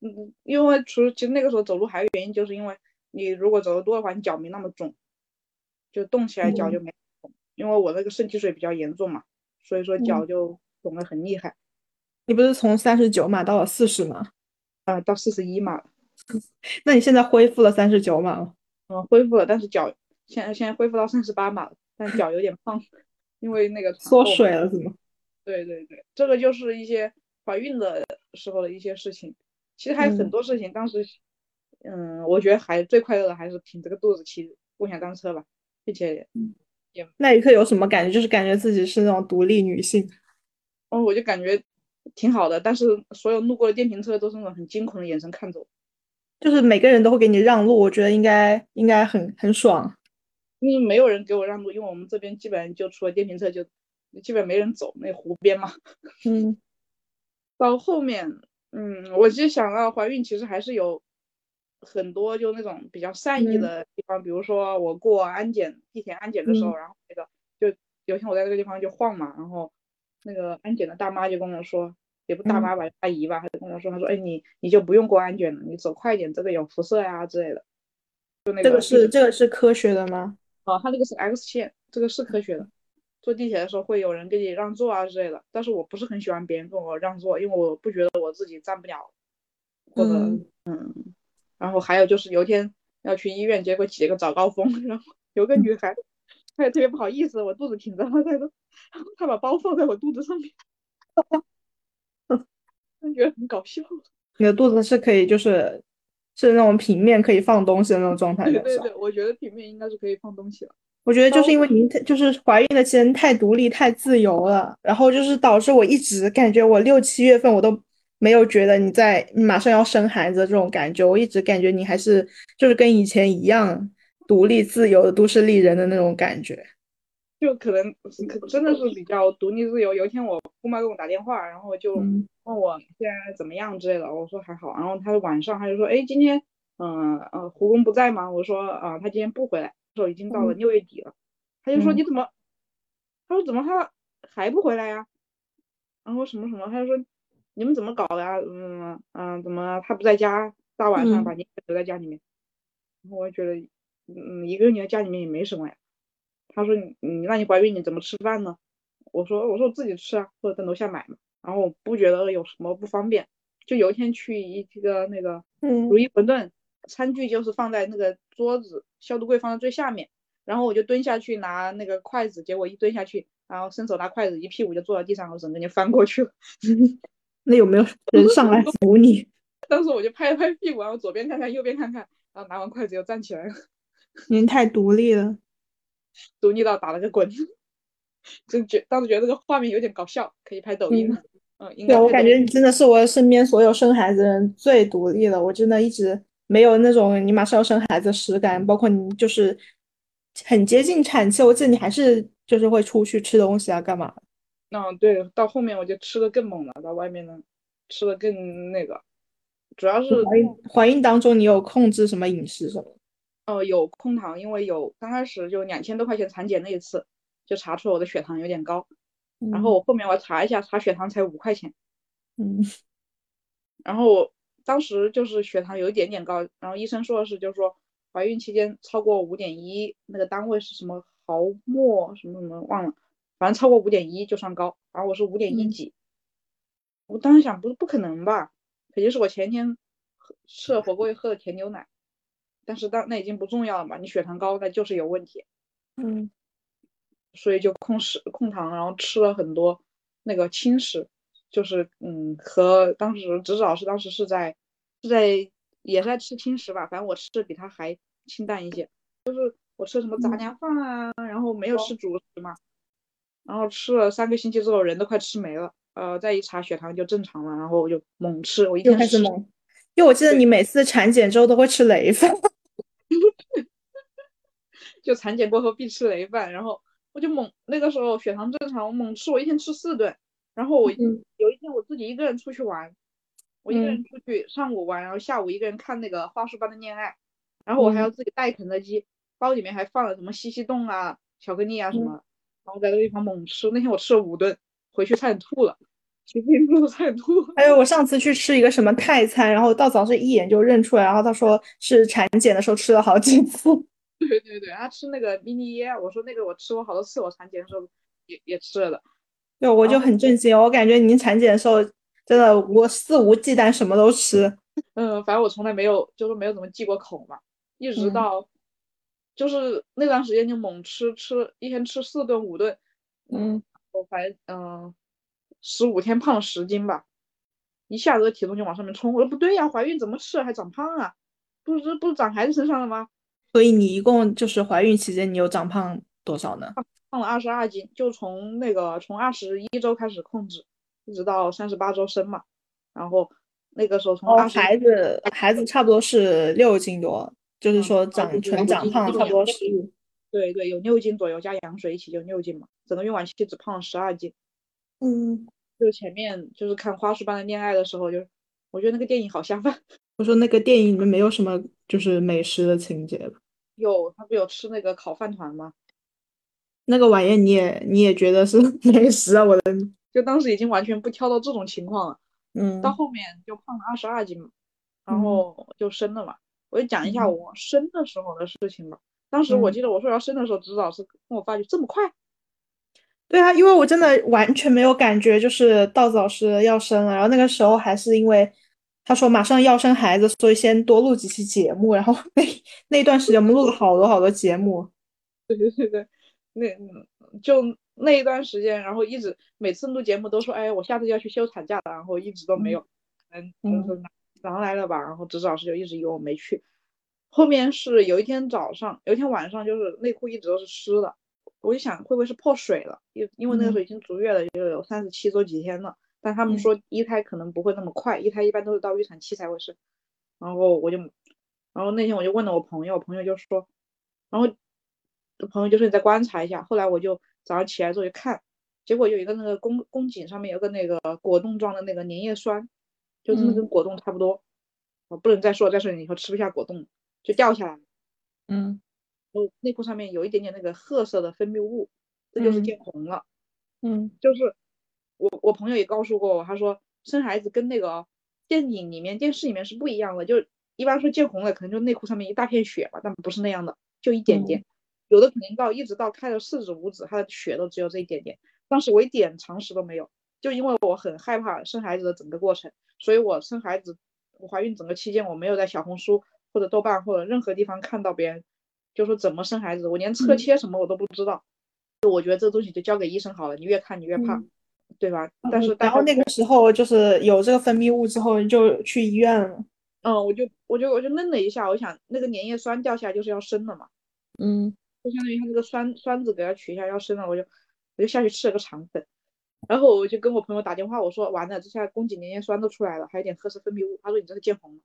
嗯，因为除其实那个时候走路还有原因，就是因为。你如果走的多的话，你脚没那么肿，就动起来脚就没肿。因为我那个肾积水比较严重嘛，所以说脚就肿得很厉害。你不是从三十九码到了四十码？啊，到四十一码了。[laughs] 那你现在恢复了三十九码了？嗯，恢复了，但是脚现在现在恢复到三十八码了，但脚有点胖，因为那个缩水了是吗？[laughs] 对对对，这个就是一些怀孕的时候的一些事情。其实还有很多事情，当时。嗯，我觉得还最快乐的还是挺着个肚子骑共享单车吧，并且也那一刻有什么感觉？就是感觉自己是那种独立女性。哦我就感觉挺好的，但是所有路过的电瓶车都是那种很惊恐的眼神看着我，就是每个人都会给你让路，我觉得应该应该很很爽。因为没有人给我让路，因为我们这边基本上就除了电瓶车就基本没人走，那湖边嘛。嗯，[laughs] 到后面，嗯，我就想到怀孕其实还是有很多就那种比较善意的地方，比如说我过安检地铁安检的时候，然后那个就有一天我在这个地方就晃嘛，然后那个安检的大妈就跟我说，也不大妈吧，阿姨吧，她就跟我说，她说，哎，你你就不用过安检了，你走快一点，这个有辐射呀之类的。就那个这个是这个是科学的吗？哦，它这个是 X 线，这个是科学的。坐地铁的时候会有人给你让座啊之类的，但是我不是很喜欢别人跟我让座，因为我不觉得我自己站不了，或者嗯，然后还有就是有一天要去医院，结果起了个早高峰，然后有个女孩，她也特别不好意思，我肚子挺着，她在那，她把包放在我肚子上面，哈哈，我觉得很搞笑。你 [laughs] 的肚子是可以就是是那种平面可以放东西的那种状态，对对对，我觉得平面应该是可以放东西了。我觉得就是因为您就是怀孕的期间太独立太自由了，然后就是导致我一直感觉我六七月份我都没有觉得你在马上要生孩子这种感觉，我一直感觉你还是就是跟以前一样独立自由的都市丽人的那种感觉，就可能真的是比较独立自由。有一天我姑妈给我打电话，然后就问我现在怎么样之类的，我说还好。然后他晚上他就说，哎，今天嗯呃胡工不在吗？我说啊他今天不回来。说已经到了六月底了，他就说你怎么？他说怎么他还不回来呀？然后什么什么，他就说你们怎么搞的呀？嗯嗯，怎么他不在家？大晚上把你留在家里面？然后我觉得，嗯，一个人留在家里面也没什么呀。他说你你那你怀孕你怎么吃饭呢？我说我说我自己吃啊，或者在楼下买嘛。然后我不觉得有什么不方便。就有一天去一个那个如意馄饨。餐具就是放在那个桌子，消毒柜放在最下面，然后我就蹲下去拿那个筷子，结果一蹲下去，然后伸手拿筷子，一屁股就坐到地上，我整个人翻过去了。[laughs] 那有没有人上来扶你？[laughs] 当时我就拍了拍屁股，然后左边看看，右边看看，然后拿完筷子又站起来了。[laughs] 您太独立了，独立到打了个滚，就觉当时觉得这个画面有点搞笑，可以拍抖音了。嗯，对，我感觉你真的是我身边所有生孩子人最独立的，我真的一直。没有那种你马上要生孩子实感，包括你就是很接近产期，我记得你还是就是会出去吃东西啊，干嘛？嗯，对，到后面我就吃的更猛了，到外面呢吃的更那个，主要是怀孕怀孕当中你有控制什么饮食什么？哦，有控糖，因为有刚开始就两千多块钱产检那一次，就查出了我的血糖有点高，然后我后面我查一下，查血糖才五块钱，嗯，然后我。当时就是血糖有一点点高，然后医生说的是，就是说怀孕期间超过五点一，那个单位是什么毫末什么什么忘了，反正超过五点一就算高，然后我是五点一几，我当时想不是不可能吧，肯定是我前天吃了火锅又喝了甜牛奶，但是当那已经不重要了嘛，你血糖高那就是有问题，嗯，所以就控食控糖，然后吃了很多那个轻食。就是嗯，和当时侄子老师当时是在是在也是在吃轻食吧，反正我吃的比他还清淡一些。就是我吃什么杂粮饭啊，然后没有吃主食嘛，然后吃了三个星期之后人都快吃没了，呃，再一查血糖就正常了，然后我就猛吃，我一天开始猛，因为我记得你每次产检之后都会吃雷饭，[laughs] 就产检过后必吃雷饭，然后我就猛那个时候血糖正常，我猛吃，我一天吃四顿。然后我有一天我自己一个人出去玩，我一个人出去上午玩，然后下午一个人看那个花束般的恋爱，然后我还要自己带肯德基，包里面还放了什么西西冻啊、巧克力啊什么，然后在那个地方猛吃。那天我吃了五顿，回去差点吐了，随便都差点吐。还有我上次去吃一个什么泰餐，然后到早上一眼就认出来，然后他说是产检的时候吃了好几次。对 [laughs] 对对，他吃那个迷你椰，我说那个我吃过好多次，我产检的时候也也吃了的。对，我就很震惊，我感觉您产检的时候真的我肆无忌惮，什么都吃。嗯，反正我从来没有，就是没有怎么忌过口嘛。一直到就是那段时间就猛吃，吃一天吃四顿五顿。嗯，我反正嗯，十五天胖了十斤吧，一下子体重就往上面冲。我说不对呀，怀孕怎么吃还长胖啊？不是不是长孩子身上了吗？所以你一共就是怀孕期间你有长胖多少呢？胖了二十二斤，就从那个从二十一周开始控制，一直到三十八周生嘛，然后那个时候从孩子孩子差不多是六斤多，就是说长纯长胖差不多是，对对，有六斤左右加羊水一起就六斤嘛，整个孕晚期只胖了十二斤。嗯，就前面就是看《花束般的恋爱》的时候，就我觉得那个电影好下饭。我说那个电影里面没有什么就是美食的情节了？有，他不有吃那个烤饭团吗？那个玩意你也你也觉得是 [laughs] 美食啊？我的，就当时已经完全不挑到这种情况了。嗯，到后面就胖了二十二斤嘛，然后就生了嘛。我就讲一下我生的时候的事情吧。当时我记得我说要生的时候，指导是跟我发就这么快。对啊，因为我真的完全没有感觉，就是稻子老师要生了，然后那个时候还是因为他说马上要生孩子，所以先多录几期节目，然后那那段时间我们录了好多好多节目。对对对对，那就那一段时间，然后一直每次录节目都说，哎，我下次要去休产假了，然后一直都没有，嗯，就是狼来了吧，然后指导老师就一直以为我没去。后面是有一天早上，有一天晚上，就是内裤一直都是湿的。我就想会不会是破水了，因因为那个时候已经足月了，就有三十七周几天了。但他们说一胎可能不会那么快，一胎一般都是到预产期才会生。然后我就，然后那天我就问了我朋友，我朋友就说，然后朋友就说你再观察一下。后来我就早上起来之后就看，结果有一个那个宫宫颈上面有个那个果冻状的那个粘液酸，就真的跟果冻差不多。我不能再说，再说你以后吃不下果冻，就掉下来了。嗯。然后，内裤上面有一点点那个褐色的分泌物，这就是见红了。嗯，就是我我朋友也告诉过我，他说生孩子跟那个电影里面、电视里面是不一样的。就一般说见红了，可能就内裤上面一大片血吧，但不是那样的，就一点点。有的可能到一直到开了四指五指，他的血都只有这一点点。当时我一点常识都没有，就因为我很害怕生孩子的整个过程，所以我生孩子，我怀孕整个期间我没有在小红书或者豆瓣或者任何地方看到别人。就说怎么生孩子，我连侧切什么我都不知道，就我觉得这东西就交给医生好了，你越看你越怕，对吧？但是然后那个时候就是有这个分泌物之后就去医院了。嗯，我就我就我就愣了一下，我想那个粘液酸掉下来就是要生了嘛，嗯，就相当于他那个栓栓子给它取一下要生了，我就我就下去吃了个肠粉，然后我就跟我朋友打电话，我说完了，这下宫颈粘液酸都出来了，还有点褐色分泌物，他说你这是见红了，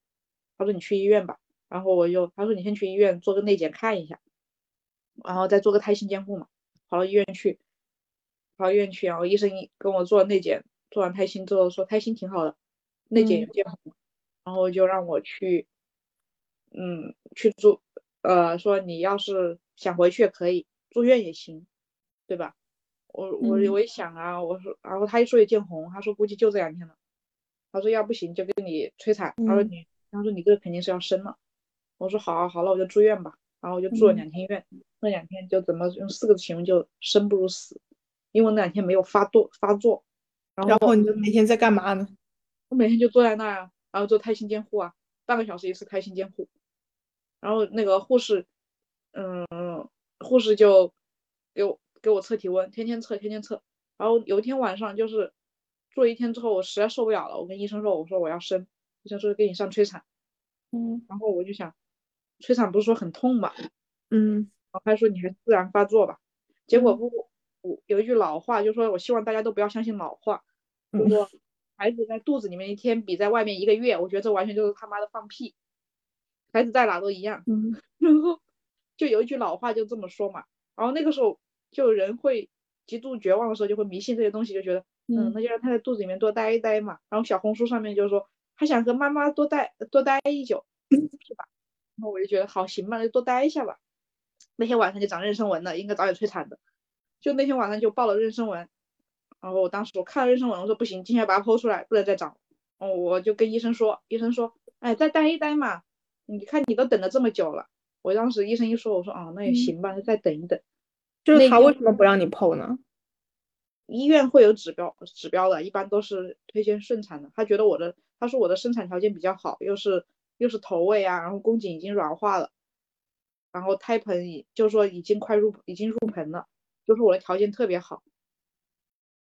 他说你去医院吧。然后我就他说你先去医院做个内检看一下，然后再做个胎心监护嘛。跑到医院去，跑到医院去，然后医生跟我做内检，做完胎心之后说胎心挺好的，内检有见红，然后就让我去，嗯，去住，呃，说你要是想回去也可以，住院也行，对吧？我我我一想啊，我说，然后他一说有见红，他说估计就这两天了，他说要不行就跟你催产，他说你，他说你这个肯定是要生了。我说好啊，好了，我就住院吧。然后我就住了两天院，那两天就怎么用四个字形容，就生不如死。因为那两天没有发作发作。然后你就每天在干嘛呢？我每天就坐在那儿啊，然后做胎心监护啊，半个小时一次胎心监护。然后那个护士，嗯，护士就给我给我测体温，天天测，天天测。然后有一天晚上就是做一天之后，我实在受不了了，我跟医生说，我说我要生。医生说给你上催产。嗯，然后我就想。催产不是说很痛嘛，嗯，然后他说你还自然发作吧，结果不，我有一句老话，就说我希望大家都不要相信老话，就说 [laughs] 孩子在肚子里面一天比在外面一个月，我觉得这完全就是他妈的放屁，孩子在哪都一样，嗯，[laughs] 然后就有一句老话就这么说嘛，然后那个时候就人会极度绝望的时候就会迷信这些东西，就觉得嗯，那就让他在肚子里面多待一待嘛，然后小红书上面就说他想和妈妈多待多待一久，是吧？然后我就觉得好行吧，那就多待一下吧。那天晚上就长妊娠纹了，应该早点催产的。就那天晚上就报了妊娠纹，然后我当时我看了妊娠纹，我说不行，今天把它剖出来，不能再长。哦，我就跟医生说，医生说，哎，再待一待嘛。你看你都等了这么久了。我当时医生一说，我说哦，那也行吧，那再等一等。就是他为什么不让你剖呢？医院会有指标指标的，一般都是推荐顺产的。他觉得我的，他说我的生产条件比较好，又是。又是头位啊，然后宫颈已经软化了，然后胎盆已就是说已经快入已经入盆了，就是我的条件特别好，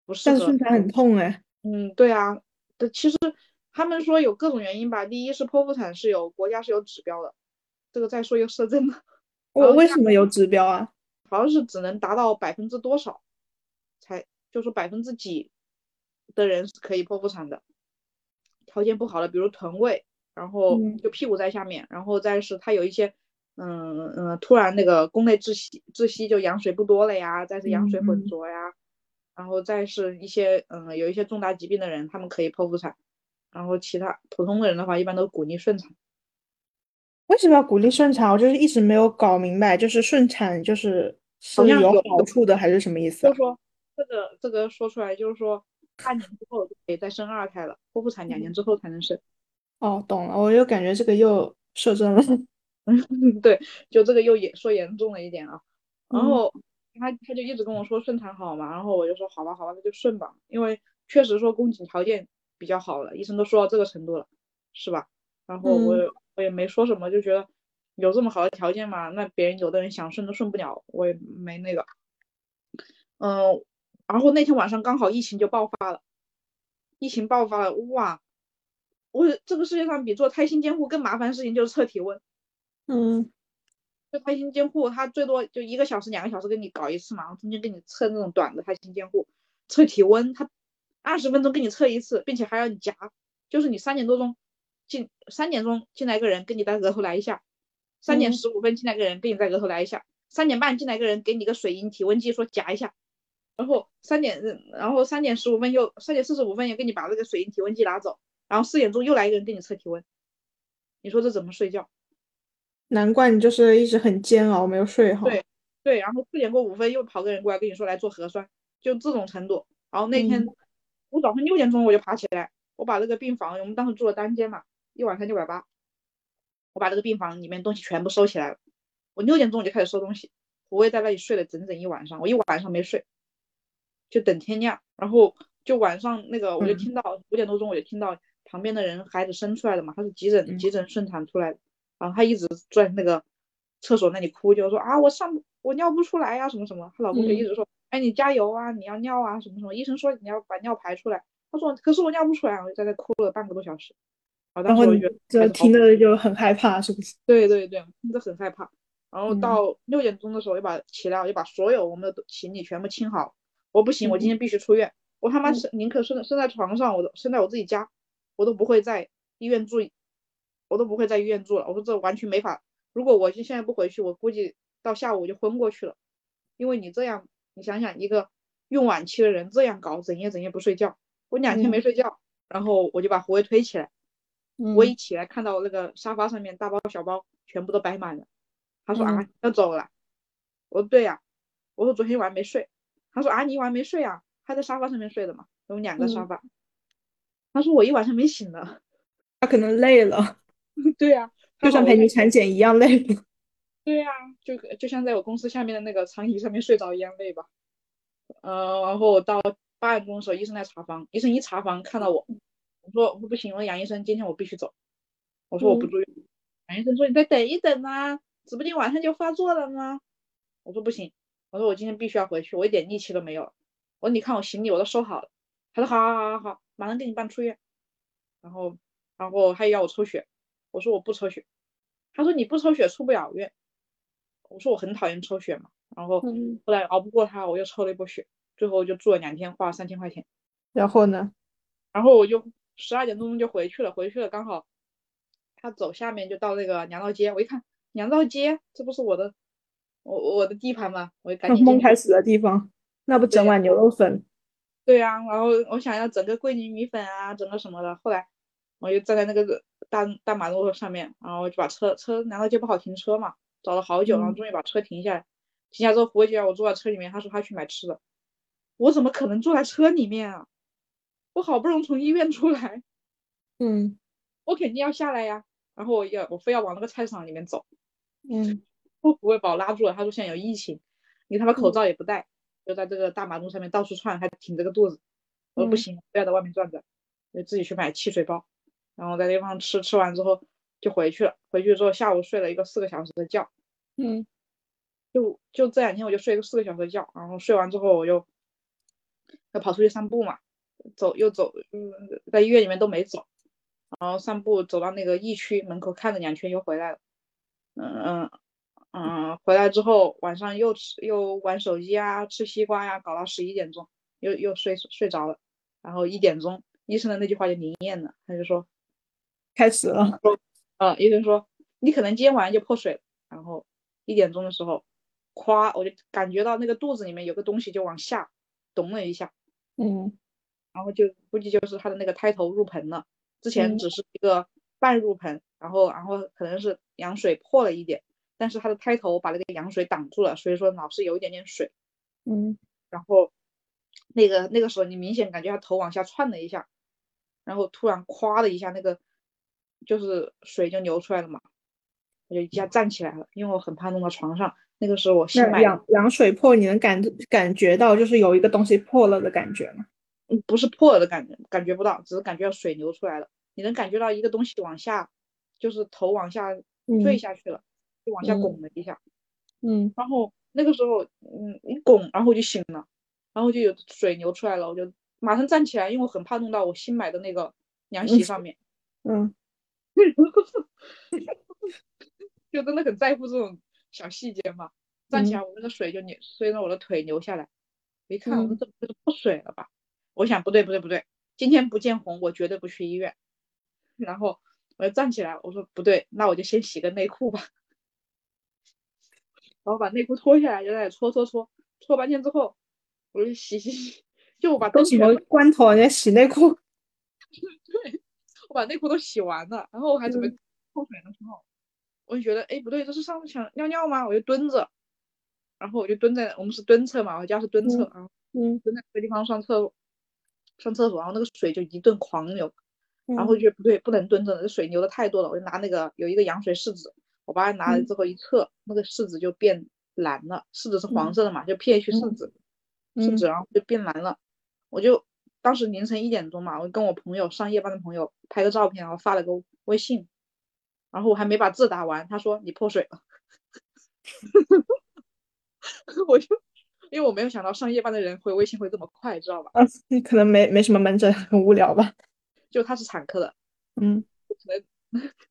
不是。但是顺产很痛哎。嗯，对啊，的其实他们说有各种原因吧。第一是剖腹产是有国家是有指标的，这个再说又涉政了。我为什么有指标啊？好像是只能达到百分之多少，才就说百分之几，的人是可以剖腹产的，条件不好的，比如臀位，然后就屁股在下面，然后再是他有一些，嗯嗯，突然那个宫内窒息，窒息就羊水不多了呀，再是羊水浑浊呀，然后再是一些嗯有一些重大疾病的人，他们可以剖腹产，然后其他普通的人的话，一般都鼓励顺产。为什么要鼓励顺产？我就是一直没有搞明白，就是顺产就是是有好处的，还是什么意思？就是说这个这个说出来，就是说半年之后就可以再生二胎了，剖腹产两年之后才能生。哦，懂了，我又感觉这个又摄政了。嗯，[laughs] 对，就这个又也说严重了一点啊。然后他他就一直跟我说顺产好嘛，然后我就说好吧好吧，那就顺吧，因为确实说宫颈条件比较好了，医生都说到这个程度了，是吧？然后我。我也没说什么，就觉得有这么好的条件嘛，那别人有的人想顺都顺不了，我也没那个。嗯，然后那天晚上刚好疫情就爆发了，疫情爆发了，哇！我这个世界上比做胎心监护更麻烦的事情就是测体温。嗯，就胎心监护，他最多就一个小时、两个小时给你搞一次嘛，然后中间给你测那种短的胎心监护，测体温，他二十分钟给你测一次，并且还要你夹，就是你三点多钟。进三点钟进来一个人，给你在额头来一下；三点十五分进来个人，给你在额头来一下；三点半进来个人，给你个水银体温计，说夹一下。然后三点，然后三点十五分又三点四十五分又给你把这个水银体温计拿走。然后四点钟又来一个人给你测体温。你说这怎么睡觉？难怪你就是一直很煎熬，没有睡好。对对，然后四点过五分又跑个人过来跟你说来做核酸，就这种程度。然后那天我早上六点钟我就爬起来，我把这个病房，我们当时住了单间嘛。一晚上六百八，我把这个病房里面东西全部收起来了。我六点钟我就开始收东西，我也在那里睡了整整一晚上，我一晚上没睡，就等天亮。然后就晚上那个，我就听到五点多钟，我就听到旁边的人孩子生出来的嘛，他是急诊急诊顺产出来的，然后她一直在那个厕所那里哭，就说啊我上我尿不出来呀什么什么，她老公就一直说哎你加油啊你要尿啊什么什么，医生说你要把尿排出来，她说可是我尿不出来，我就在那哭了半个多小时。然后就听着就很害怕，是不是？对对对，听着很害怕。然后到六点钟的时候，又把起来，我就把所有我们的行李全部清好。我不行，我今天必须出院。我他妈是宁可生生在床上，我都生在我自己家，我都不会在医院住，我都不会在医院住了。我说这完全没法。如果我就现在不回去，我估计到下午我就昏过去了。因为你这样，你想想，一个孕晚期的人这样搞，整夜整夜不睡觉，我两天没睡觉，然后我就把胡威推起来。我一起来看到那个沙发上面大包小包全部都摆满了，他说啊要走了，我说对呀，我说昨天晚上没睡，他说啊你一晚没睡啊，还在沙发上面睡的嘛，有两个沙发，他说我一晚上没醒呢，他可能累了，[laughs] 对呀，就像陪你产检一样累，[laughs] 对呀，就就像在我公司下面的那个长椅上面睡着一样累吧，呃，然后到八点钟的时候医生来查房，医生一查房看到我。我说我说不行，我说杨医生，今天我必须走。我说我不住院。杨医生说你再等一等啊，指不定晚上就发作了呢。我说不行，我说我今天必须要回去，我一点力气都没有。我说你看我行李我都收好了。他说好好好好好，马上给你办出院。然后然后他又要我抽血，我说我不抽血。他说你不抽血出不了院。我说我很讨厌抽血嘛。然后后来熬不过他，我又抽了一波血，最后就住了两天，花了三千块钱。然后呢？然后我就。十二点多钟就回去了，回去了刚好他走下面就到那个粮道街，我一看粮道街，这不是我的我我的地盘吗？我就赶紧。[laughs] 梦开始的地方，那不整碗牛肉粉？对呀，然后我想要整个桂林米粉啊，整个什么的。后来我就站在那个大大马路上面，然后就把车车难道就不好停车嘛，找了好久，然后终于把车停下来。停下之后，胡姐让我坐在车里面，他说他去买吃的，我怎么可能坐在车里面啊？我好不容易从医院出来，嗯，我肯定要下来呀。然后我要我非要往那个菜市场里面走，嗯，[laughs] 不会把我拉住了。他说现在有疫情，你他妈口罩也不戴，就在这个大马路上面到处窜，还挺着个肚子。我说不行，不要在外面转转，就自己去买汽水包，然后在那地方吃，吃完之后就回去了。回去之后下午睡了一个四个小时的觉，嗯，就就这两天我就睡个四个小时的觉，然后睡完之后我又要跑出去散步嘛。走又走，嗯，在医院里面都没走，然后散步走到那个疫区门口看了两圈又回来了，嗯嗯嗯，回来之后晚上又吃又玩手机啊，吃西瓜呀，搞到十一点钟又又睡睡着了，然后一点钟，医生的那句话就灵验了，他就说开始了。呃，[laughs] 医生说你可能今天晚上就破水了。然后一点钟的时候，咵，我就感觉到那个肚子里面有个东西就往下咚了一下，嗯，然后就估计就是他的那个胎头入盆了，之前只是一个半入盆，然后然后可能是羊水破了一点，但是他的胎头把那个羊水挡住了，所以说老是有一点点水，嗯，然后那个那个时候你明显感觉他头往下窜了一下，然后突然咵的一下那个就是水就流出来了嘛。我就一下站起来了，因为我很怕弄到床上。那个时候我新买羊羊水破，你能感感觉到就是有一个东西破了的感觉吗？嗯，不是破了的感觉，感觉不到，只是感觉到水流出来了。你能感觉到一个东西往下，就是头往下坠下去了，就往下拱了一下。嗯，然后那个时候，嗯，一拱，然后我就醒了，然后就有水流出来了，我就马上站起来，因为我很怕弄到我新买的那个凉席上面。嗯。就真的很在乎这种小细节嘛。站起来，我那个水就流，顺着我的腿流下来。一看，我们这不是破水了吧？我想不对不对不对，今天不见红，我绝对不去医院。然后我就站起来，我说不对，那我就先洗个内裤吧。[laughs] 然后把内裤脱下来，就在那搓搓搓，搓半天之后，我就洗洗洗，就我把都什么关头，人家洗内裤。对，[laughs] 我把内裤都洗完了，然后我还准备泡水的时候。我就觉得，哎，不对，这是上次想尿尿吗？我就蹲着，然后我就蹲在，我们是蹲厕嘛，我家是蹲厕啊，嗯，蹲在那个地方上厕所，上厕所，然后那个水就一顿狂流，然后就觉得不对，不能蹲着了，这水流的太多了，我就拿那个有一个羊水试纸，我把它拿了之后一测，那个试纸就变蓝了，试纸是黄色的嘛，就 pH 试纸，试纸然后就变蓝了，我就当时凌晨一点钟嘛，我跟我朋友上夜班的朋友拍个照片，然后发了个微信。然后我还没把字打完，他说你破水了，[laughs] 我就因为我没有想到上夜班的人回微信会这么快，知道吧？啊，你可能没没什么门诊，很无聊吧？就他是产科的，嗯，可能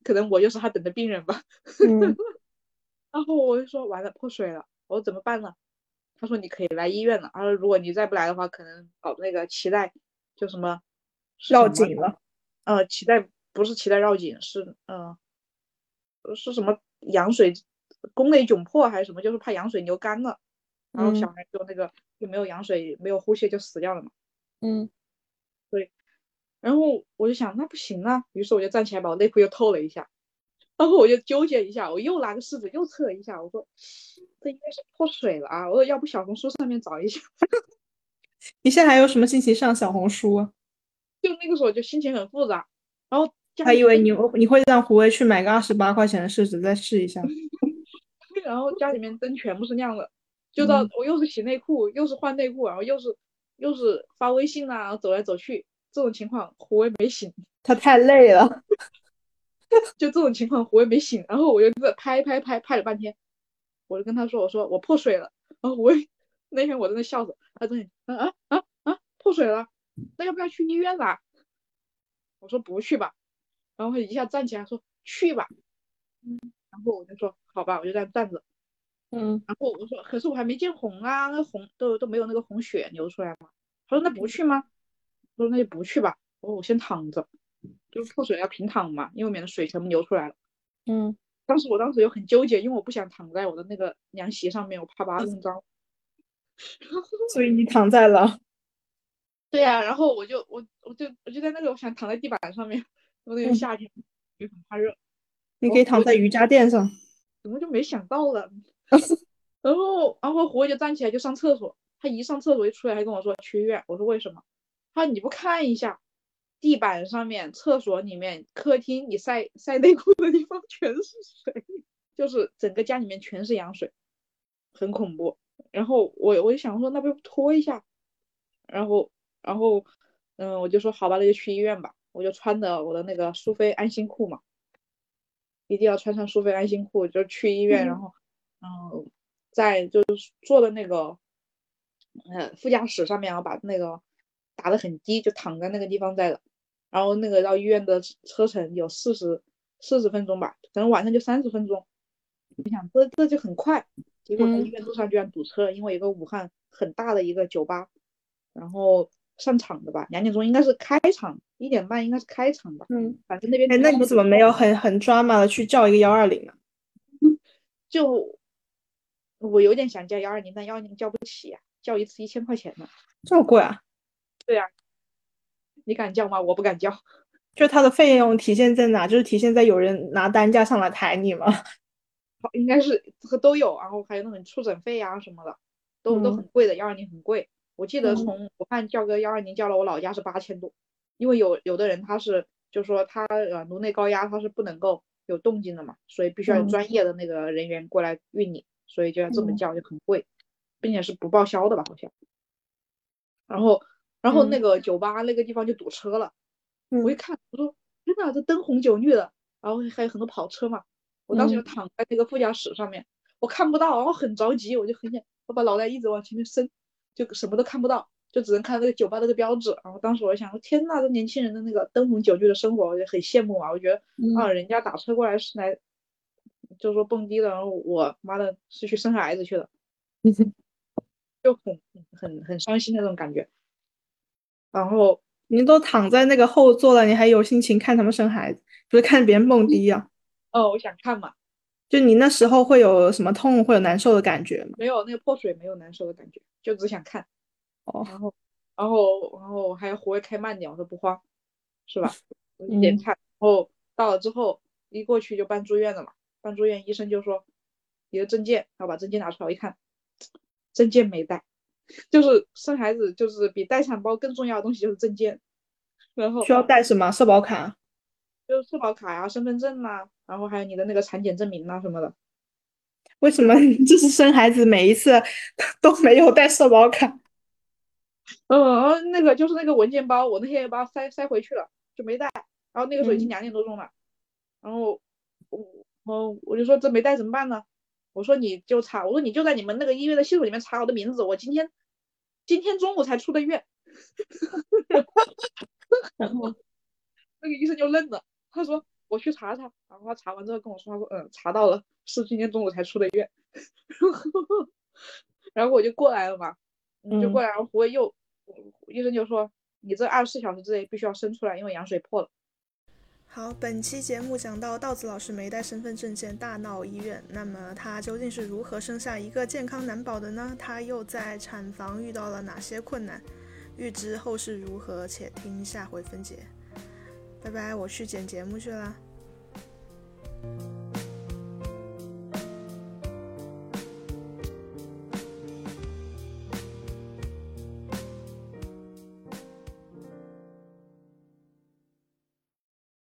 可能我就是他等的病人吧。嗯，[laughs] 然后我就说完了破水了，我说怎么办呢？他说你可以来医院了。他说如果你再不来的话，可能搞那个脐带就什么绕颈了。呃，脐带不是脐带绕颈，是嗯。是什么羊水宫内窘迫还是什么？就是怕羊水流干了，然后小孩就那个就没有羊水，没有呼吸就死掉了嘛。嗯，对。然后我就想那不行啊，于是我就站起来把我内裤又透了一下，然后我就纠结一下，我又拿个试纸又测了一下，我说这应该是破水了啊。我说要不小红书上面找一下。[laughs] 你现在还有什么心情上小红书？就那个时候就心情很复杂，然后。还以为你你会让胡威去买个二十八块钱的试纸再试一下，[laughs] 然后家里面灯全部是亮的，就到我又是洗内裤，又是换内裤，然后又是又是发微信啊，然后走来走去，这种情况胡威没醒，[laughs] 他太累了，就这种情况胡威没醒，然后我就在拍拍拍拍了半天，我就跟他说，我说我破水了，然后我那天我在那笑着，他在啊啊啊啊破水了，那要不要去医院啦？我说不去吧。然后他一下站起来说：“去吧。”嗯，然后我就说：“好吧。”我就在站着。嗯，然后我说：“可是我还没见红啊，那红都都没有那个红血流出来嘛。”他说：“那不去吗？”我说：“那就不去吧。”我说：“我先躺着，就是破水要平躺嘛，因为免得水全部流出来了。”嗯，当时我当时又很纠结，因为我不想躺在我的那个凉席上面，我怕把它弄脏。所以你躺在了。对呀，然后我就我我就我就在那个我想躺在地板上面。那个夏天也很怕热，你可以躺在瑜伽垫上。怎么就没想到了？[laughs] 然后，然后胡就站起来就上厕所。他一上厕所一出来，还跟我说去医院。我说为什么？他说你不看一下地板上面、厕所里面、客厅，你晒晒内裤的地方 [laughs] 全是水，就是整个家里面全是羊水，很恐怖。然后我我就想说，那不拖一下？然后，然后，嗯，我就说好吧，那就去医院吧。我就穿的我的那个苏菲安心裤嘛，一定要穿上苏菲安心裤，就去医院，然后，嗯，在就是坐的那个，呃，副驾驶上面，然后把那个打的很低，就躺在那个地方在了，然后那个到医院的车程有四十四十分钟吧，可能晚上就三十分钟。你想这这就很快，结果在医院路上居然堵车了，因为一个武汉很大的一个酒吧，然后。上场的吧，两点钟应该是开场，一点半应该是开场吧。嗯，反正那边。哎，那你怎么没有很很抓马的去叫一个幺二零呢？[laughs] 就我有点想叫幺二零，但幺二零叫不起呀，叫一次一千块钱呢。这么贵啊？对呀。你敢叫吗？我不敢叫。[laughs] 就它的费用体现在哪？就是体现在有人拿单价上来抬你吗？[laughs] 好，应该是和都有，然后还有那种出诊费啊什么的，都都很贵的。幺二零很贵，我记得从武汉叫个幺二零叫了我老家是八千多，因为有有的人他是就说他呃颅内高压他是不能够有动静的嘛，所以必须要有专业的那个人员过来运你，所以就要这么叫就很贵，并且是不报销的吧好像。然后然后那个酒吧那个地方就堵车了，我一看我说天呐，这灯红酒绿的，然后还有很多跑车嘛。我当时就躺在那个副驾驶上面，我看不到，然后很着急，我就很想，我把脑袋一直往前面伸，就什么都看不到，就只能看那个酒吧那个标志。然后当时我就想，天呐，这年轻人的那个灯红酒绿的生活，我就很羡慕啊。我觉得啊，人家打车过来是来，就是说蹦迪的，然后我妈的是去生孩子去了，就很很很伤心那种感觉。然后你都躺在那个后座了，你还有心情看他们生孩子，不是看别人蹦迪呀？哦，我想看嘛，就你那时候会有什么痛，会有难受的感觉吗？没有，那个破水没有难受的感觉，就只想看。哦，然后，然后，然后还要活跃开慢点，我说不慌，是吧？一点看，然后到了之后一过去就办住院了嘛，办住院医生就说你的证件，然后把证件拿出来，我一看，证件没带，就是生孩子就是比待产包更重要的东西就是证件，然后需要带什么社保卡？就是社保卡呀、身份证呐，然后还有你的那个产检证明呐什么的。为什么就是生孩子每一次都没有带社保卡？[laughs] 嗯，那个就是那个文件包，我那天也把它塞塞回去了，就没带。然后那个时候已经两点多钟了，然后我我我就说这没带怎么办呢？我说你就查，我说你就在你们那个医院的系统里面查我的名字，我今天今天中午才出的院。[laughs] 然后那个医生就愣了。他说我去查查，然后他查完之后跟我说，他说嗯查到了，是今天中午才出的院，然后我就过来了嘛，就过来，然后胡又医生就说你这二十四小时之内必须要生出来，因为羊水破了。好，本期节目讲到稻子老师没带身份证件大闹医院，那么他究竟是如何生下一个健康男宝的呢？他又在产房遇到了哪些困难？预知后事如何，且听下回分解。拜拜，我去剪节目去了。